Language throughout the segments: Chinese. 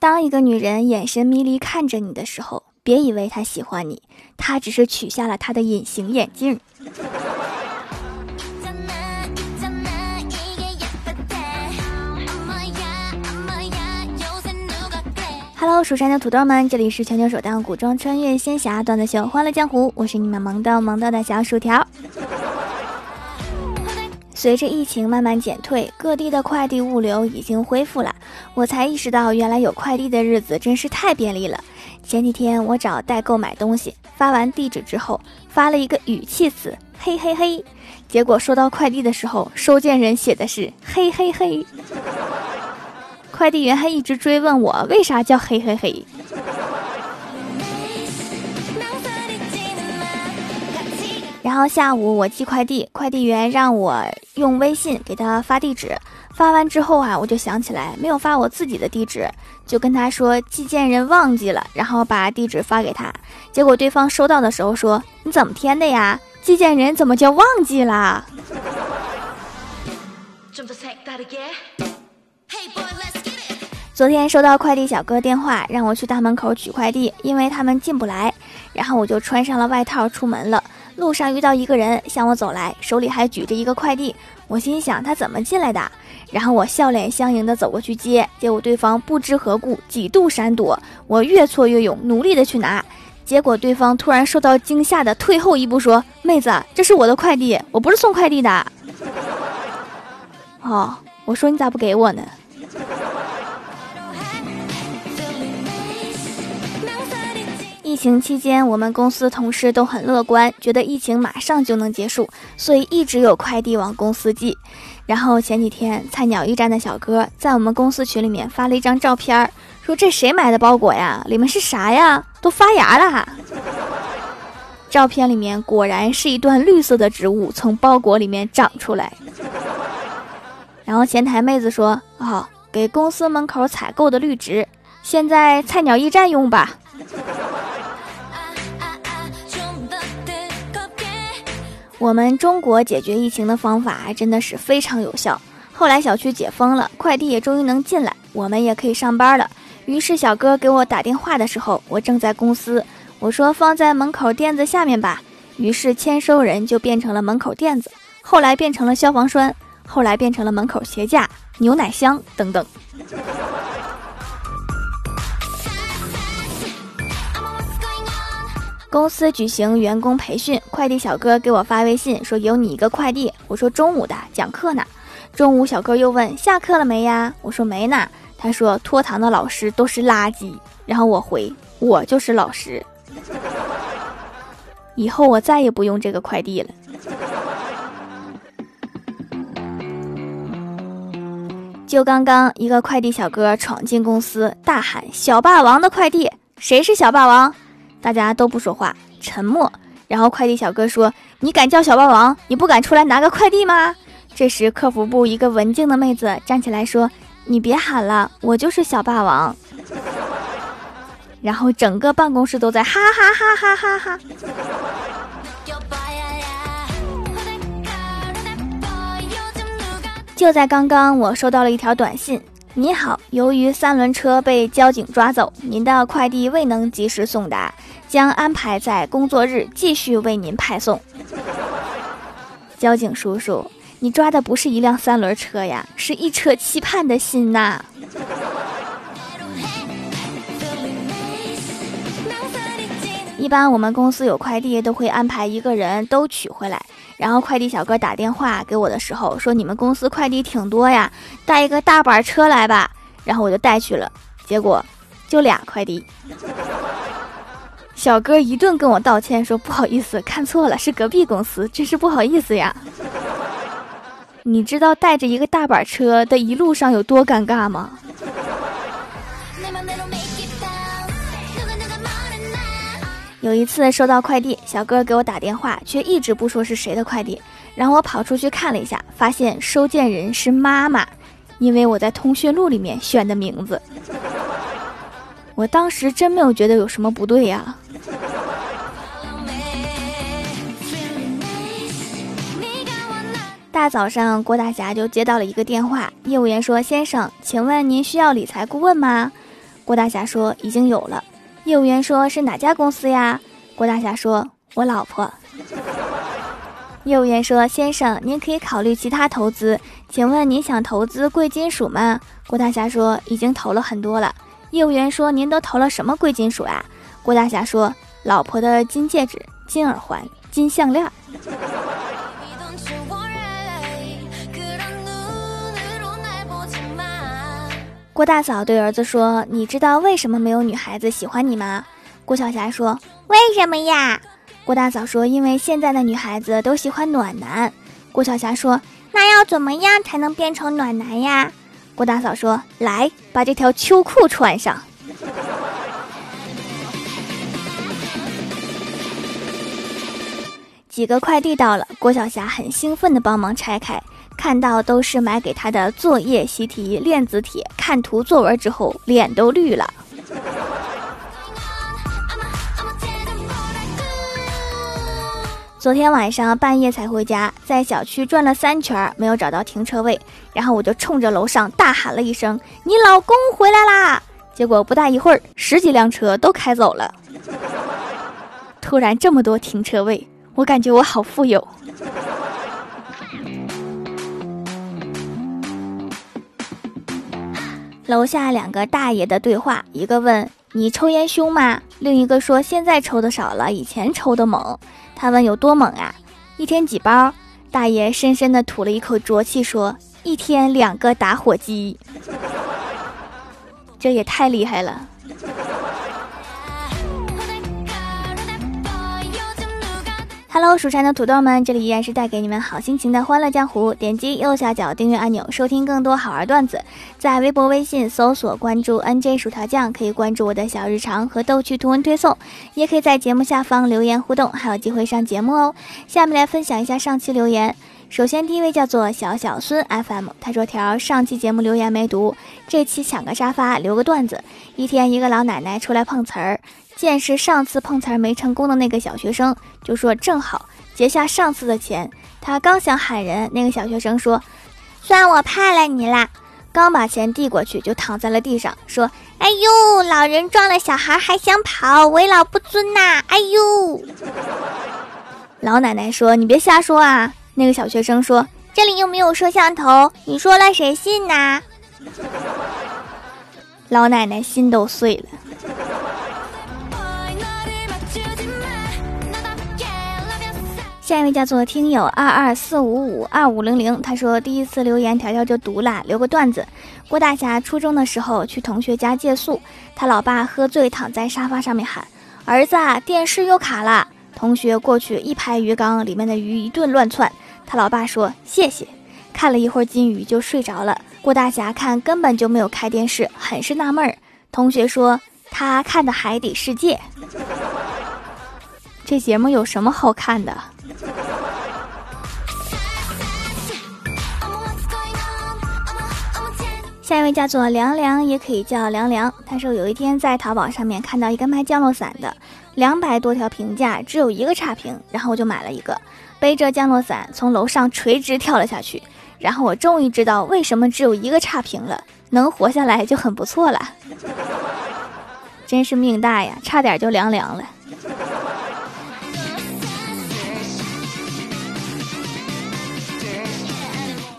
当一个女人眼神迷离看着你的时候，别以为她喜欢你，她只是取下了她的隐形眼镜。Hello，蜀山的土豆们，这里是全球首档古装穿越仙侠段子秀《欢乐江湖》，我是你们萌豆萌到的小薯条。随着疫情慢慢减退，各地的快递物流已经恢复了。我才意识到，原来有快递的日子真是太便利了。前几天我找代购买东西，发完地址之后，发了一个语气词“嘿嘿嘿”，结果收到快递的时候，收件人写的是“嘿嘿嘿”。快递员还一直追问我为啥叫“嘿嘿嘿”。然后下午我寄快递，快递员让我用微信给他发地址。发完之后啊，我就想起来没有发我自己的地址，就跟他说寄件人忘记了，然后把地址发给他。结果对方收到的时候说：“你怎么填的呀？寄件人怎么就忘记了？”昨天收到快递小哥电话，让我去大门口取快递，因为他们进不来。然后我就穿上了外套出门了。路上遇到一个人向我走来，手里还举着一个快递。我心想他怎么进来的？然后我笑脸相迎的走过去接，结果对方不知何故几度闪躲，我越挫越勇，努力的去拿，结果对方突然受到惊吓的退后一步，说：“妹子，这是我的快递，我不是送快递的。”哦，我说你咋不给我呢？疫情期间，我们公司同事都很乐观，觉得疫情马上就能结束，所以一直有快递往公司寄。然后前几天，菜鸟驿站的小哥在我们公司群里面发了一张照片，说这谁买的包裹呀？里面是啥呀？都发芽了。照片里面果然是一段绿色的植物从包裹里面长出来。然后前台妹子说：“哦，给公司门口采购的绿植，现在菜鸟驿站用吧。”我们中国解决疫情的方法还真的是非常有效。后来小区解封了，快递也终于能进来，我们也可以上班了。于是小哥给我打电话的时候，我正在公司，我说放在门口垫子下面吧。于是签收人就变成了门口垫子，后来变成了消防栓，后来变成了门口鞋架、牛奶箱等等。公司举行员工培训，快递小哥给我发微信说有你一个快递。我说中午的讲课呢。中午小哥又问下课了没呀？我说没呢。他说拖堂的老师都是垃圾。然后我回我就是老师。以后我再也不用这个快递了。就刚刚一个快递小哥闯进公司，大喊小霸王的快递，谁是小霸王？大家都不说话，沉默。然后快递小哥说：“你敢叫小霸王？你不敢出来拿个快递吗？”这时客服部一个文静的妹子站起来说：“你别喊了，我就是小霸王。”然后整个办公室都在哈哈哈哈哈哈。就在刚刚，我收到了一条短信。你好，由于三轮车被交警抓走，您的快递未能及时送达，将安排在工作日继续为您派送。交警叔叔，你抓的不是一辆三轮车呀，是一车期盼的心呐！一般我们公司有快递，都会安排一个人都取回来。然后快递小哥打电话给我的时候说：“你们公司快递挺多呀，带一个大板车来吧。”然后我就带去了，结果就俩快递。小哥一顿跟我道歉说：“不好意思，看错了，是隔壁公司，真是不好意思呀。”你知道带着一个大板车的一路上有多尴尬吗？有一次收到快递，小哥给我打电话，却一直不说是谁的快递。然后我跑出去看了一下，发现收件人是妈妈，因为我在通讯录里面选的名字。我当时真没有觉得有什么不对呀。大早上，郭大侠就接到了一个电话，业务员说：“先生，请问您需要理财顾问吗？”郭大侠说已经有了。业务员说是哪家公司呀？郭大侠说我老婆。业务员说先生，您可以考虑其他投资，请问您想投资贵金属吗？郭大侠说已经投了很多了。业务员说您都投了什么贵金属呀？郭大侠说老婆的金戒指、金耳环、金项链。郭大嫂对儿子说：“你知道为什么没有女孩子喜欢你吗？”郭晓霞说：“为什么呀？”郭大嫂说：“因为现在的女孩子都喜欢暖男。”郭晓霞说：“那要怎么样才能变成暖男呀？”郭大嫂说：“来，把这条秋裤穿上。”几个快递到了，郭晓霞很兴奋地帮忙拆开。看到都是买给他的作业习题链子帖，看图作文之后脸都绿了。昨天晚上半夜才回家，在小区转了三圈没有找到停车位，然后我就冲着楼上大喊了一声：“你老公回来啦！”结果不大一会儿，十几辆车都开走了。突然这么多停车位，我感觉我好富有。楼下两个大爷的对话，一个问你抽烟凶吗？另一个说现在抽的少了，以前抽的猛。他问有多猛啊？一天几包？大爷深深的吐了一口浊气，说一天两个打火机。这也太厉害了。Hello，蜀山的土豆们，这里依然是带给你们好心情的欢乐江湖。点击右下角订阅按钮，收听更多好玩段子。在微博、微信搜索关注 NJ 薯条酱，可以关注我的小日常和逗趣图文推送，也可以在节目下方留言互动，还有机会上节目哦。下面来分享一下上期留言。首先，第一位叫做小小孙 FM，他说：“条上期节目留言没读，这期抢个沙发留个段子。一天，一个老奶奶出来碰瓷儿。”见是上次碰瓷儿没成功的那个小学生，就说正好结下上次的钱。他刚想喊人，那个小学生说：“算我派了你啦！”刚把钱递过去，就躺在了地上，说：“哎呦，老人撞了小孩还想跑，为老不尊呐！”哎呦，老奶奶说：“你别瞎说啊！”那个小学生说：“这里又没有摄像头，你说了谁信呐？” 老奶奶心都碎了。下一位叫做听友二二四五五二五零零，他说第一次留言条条就读了，留个段子。郭大侠初中的时候去同学家借宿，他老爸喝醉躺在沙发上面喊：“儿子，电视又卡了。”同学过去一拍鱼缸，里面的鱼一顿乱窜。他老爸说：“谢谢。”看了一会儿金鱼就睡着了。郭大侠看根本就没有开电视，很是纳闷儿。同学说他看的《海底世界》，这节目有什么好看的？下一位叫做凉凉，也可以叫凉凉。他说有一天在淘宝上面看到一个卖降落伞的，两百多条评价，只有一个差评，然后我就买了一个，背着降落伞从楼上垂直跳了下去。然后我终于知道为什么只有一个差评了，能活下来就很不错了。真是命大呀，差点就凉凉了。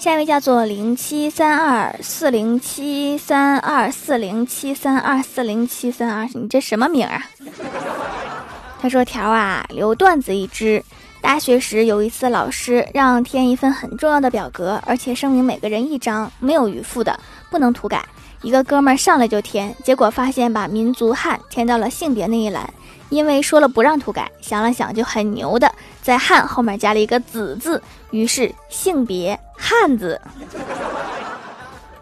下一位叫做零七三二四零七三二四零七三二四零七三二，你这什么名啊？他说：“条啊，留段子一支。大学时有一次，老师让填一份很重要的表格，而且声明每个人一张，没有余副的，不能涂改。一个哥们儿上来就填，结果发现把民族汉填到了性别那一栏。”因为说了不让涂改，想了想就很牛的，在汉后面加了一个子字，于是性别汉子，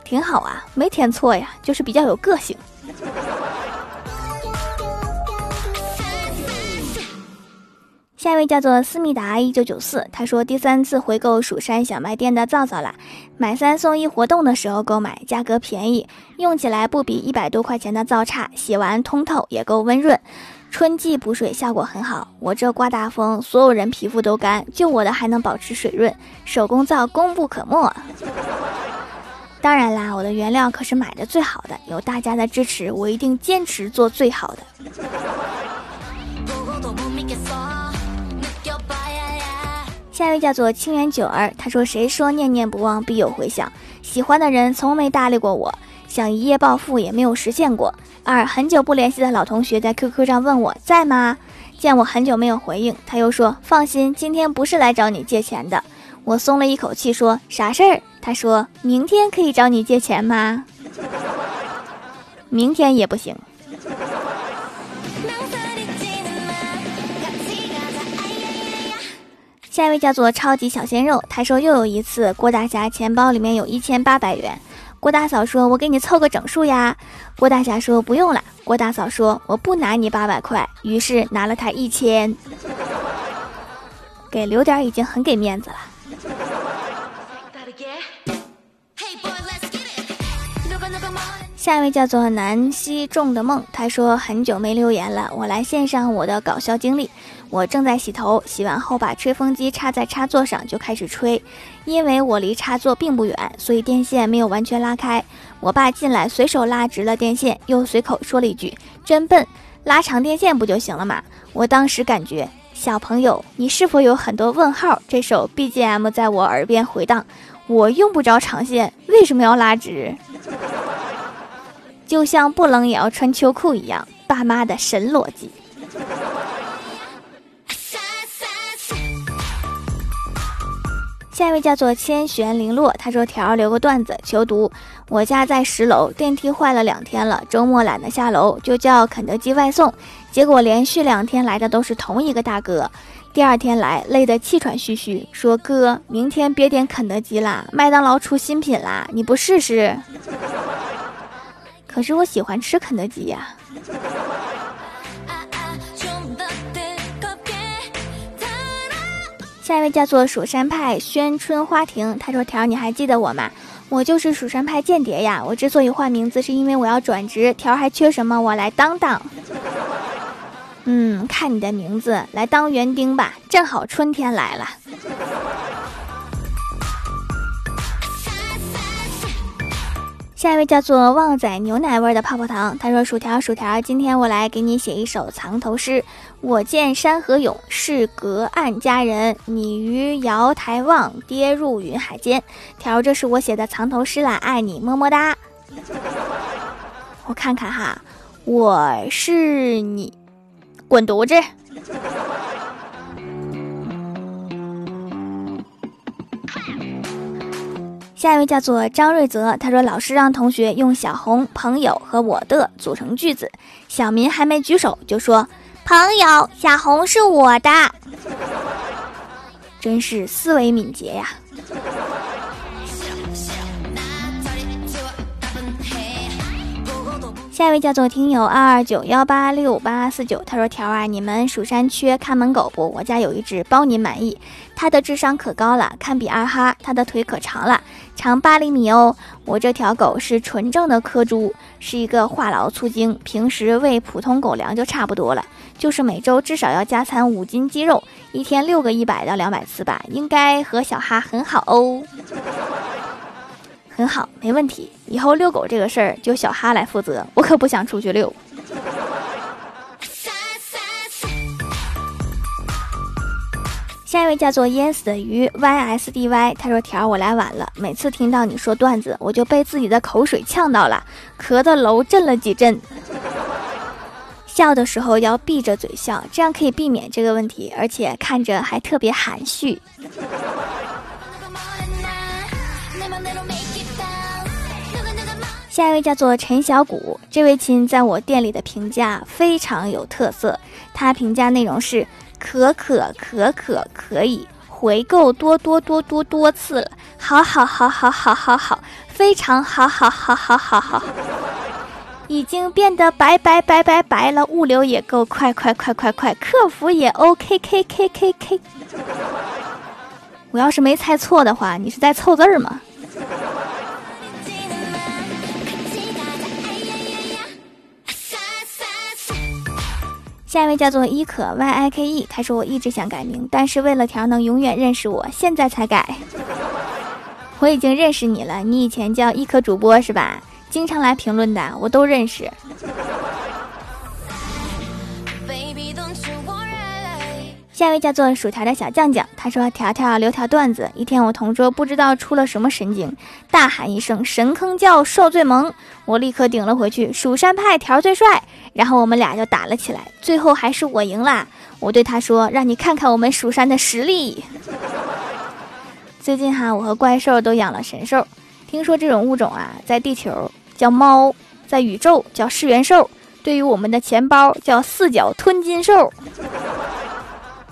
挺好啊，没填错呀，就是比较有个性。下一位叫做思密达一九九四，他说第三次回购蜀山小卖店的皂皂啦，买三送一活动的时候购买，价格便宜，用起来不比一百多块钱的皂差，洗完通透也够温润。春季补水效果很好，我这刮大风，所有人皮肤都干，就我的还能保持水润。手工皂功不可没。当然啦，我的原料可是买的最好的，有大家的支持，我一定坚持做最好的。下一位叫做清源九儿，他说：“谁说念念不忘必有回响？喜欢的人从没搭理过我，想一夜暴富也没有实现过。二很久不联系的老同学在 QQ 上问我在吗？见我很久没有回应，他又说：放心，今天不是来找你借钱的。我松了一口气，说啥事儿？他说明天可以找你借钱吗？明天也不行。”下一位叫做超级小鲜肉，他说又有一次，郭大侠钱包里面有一千八百元，郭大嫂说：“我给你凑个整数呀。”郭大侠说：“不用了。”郭大嫂说：“我不拿你八百块。”于是拿了他一千，给留点已经很给面子了。下一位叫做南希种的梦，他说很久没留言了，我来献上我的搞笑经历。我正在洗头，洗完后把吹风机插在插座上就开始吹，因为我离插座并不远，所以电线没有完全拉开。我爸进来随手拉直了电线，又随口说了一句：“真笨，拉长电线不就行了吗？”我当时感觉，小朋友，你是否有很多问号？这首 BGM 在我耳边回荡，我用不着长线，为什么要拉直？就像不冷也要穿秋裤一样，爸妈的神逻辑。下一位叫做千玄零落，他说：“条留个段子，求读。我家在十楼，电梯坏了两天了，周末懒得下楼，就叫肯德基外送。结果连续两天来的都是同一个大哥，第二天来累得气喘吁吁，说哥，明天别点肯德基啦，麦当劳出新品啦，你不试试？可是我喜欢吃肯德基呀。”下一位叫做蜀山派宣春花亭，他说：“条，你还记得我吗？我就是蜀山派间谍呀！我之所以换名字，是因为我要转职。条还缺什么？我来当当。嗯，看你的名字，来当园丁吧，正好春天来了。”下一位叫做旺仔牛奶味的泡泡糖，他说：“薯条，薯条，今天我来给你写一首藏头诗。我见山河勇，是隔岸佳人。你于瑶台望，跌入云海间。条，这是我写的藏头诗啦，爱你，么么哒。我看看哈，我是你，滚犊子。”下一位叫做张瑞泽，他说：“老师让同学用小红、朋友和我的组成句子。”小明还没举手就说：“朋友，小红是我的。”真是思维敏捷呀。下一位叫做听友二二九幺八六八四九，他说：“条啊，你们蜀山缺看门狗不？我家有一只，包您满意。它的智商可高了，堪比二哈。它的腿可长了，长八厘米哦。我这条狗是纯正的科猪，是一个话痨粗精，平时喂普通狗粮就差不多了，就是每周至少要加餐五斤鸡肉，一天六个一百到两百次吧，应该和小哈很好哦。”很好，没问题。以后遛狗这个事儿就小哈来负责，我可不想出去遛。下一位叫做淹死的鱼 ysdy，他说：“条我来晚了，每次听到你说段子，我就被自己的口水呛到了，咳的楼震了几阵。笑的时候要闭着嘴笑，这样可以避免这个问题，而且看着还特别含蓄。”下一位叫做陈小谷，这位亲在我店里的评价非常有特色。他评价内容是：可可可可可以回购多多多多多次了，好好好好好好好，非常好好好好好好，已经变得白白白白白了，物流也够快快快快快，客服也 OK K K K K。我要是没猜错的话，你是在凑字儿吗？下一位叫做伊可 Y I K E，他说我一直想改名，但是为了条能永远认识我，现在才改。我已经认识你了，你以前叫伊可主播是吧？经常来评论的，我都认识。下一位叫做薯条的小酱酱，他说：“条条留条段子。一天，我同桌不知道出了什么神经，大喊一声‘神坑叫受最萌’，我立刻顶了回去：‘蜀山派条最帅’。然后我们俩就打了起来，最后还是我赢了。我对他说：‘让你看看我们蜀山的实力。’最近哈，我和怪兽都养了神兽。听说这种物种啊，在地球叫猫，在宇宙叫噬元兽，对于我们的钱包叫四脚吞金兽。”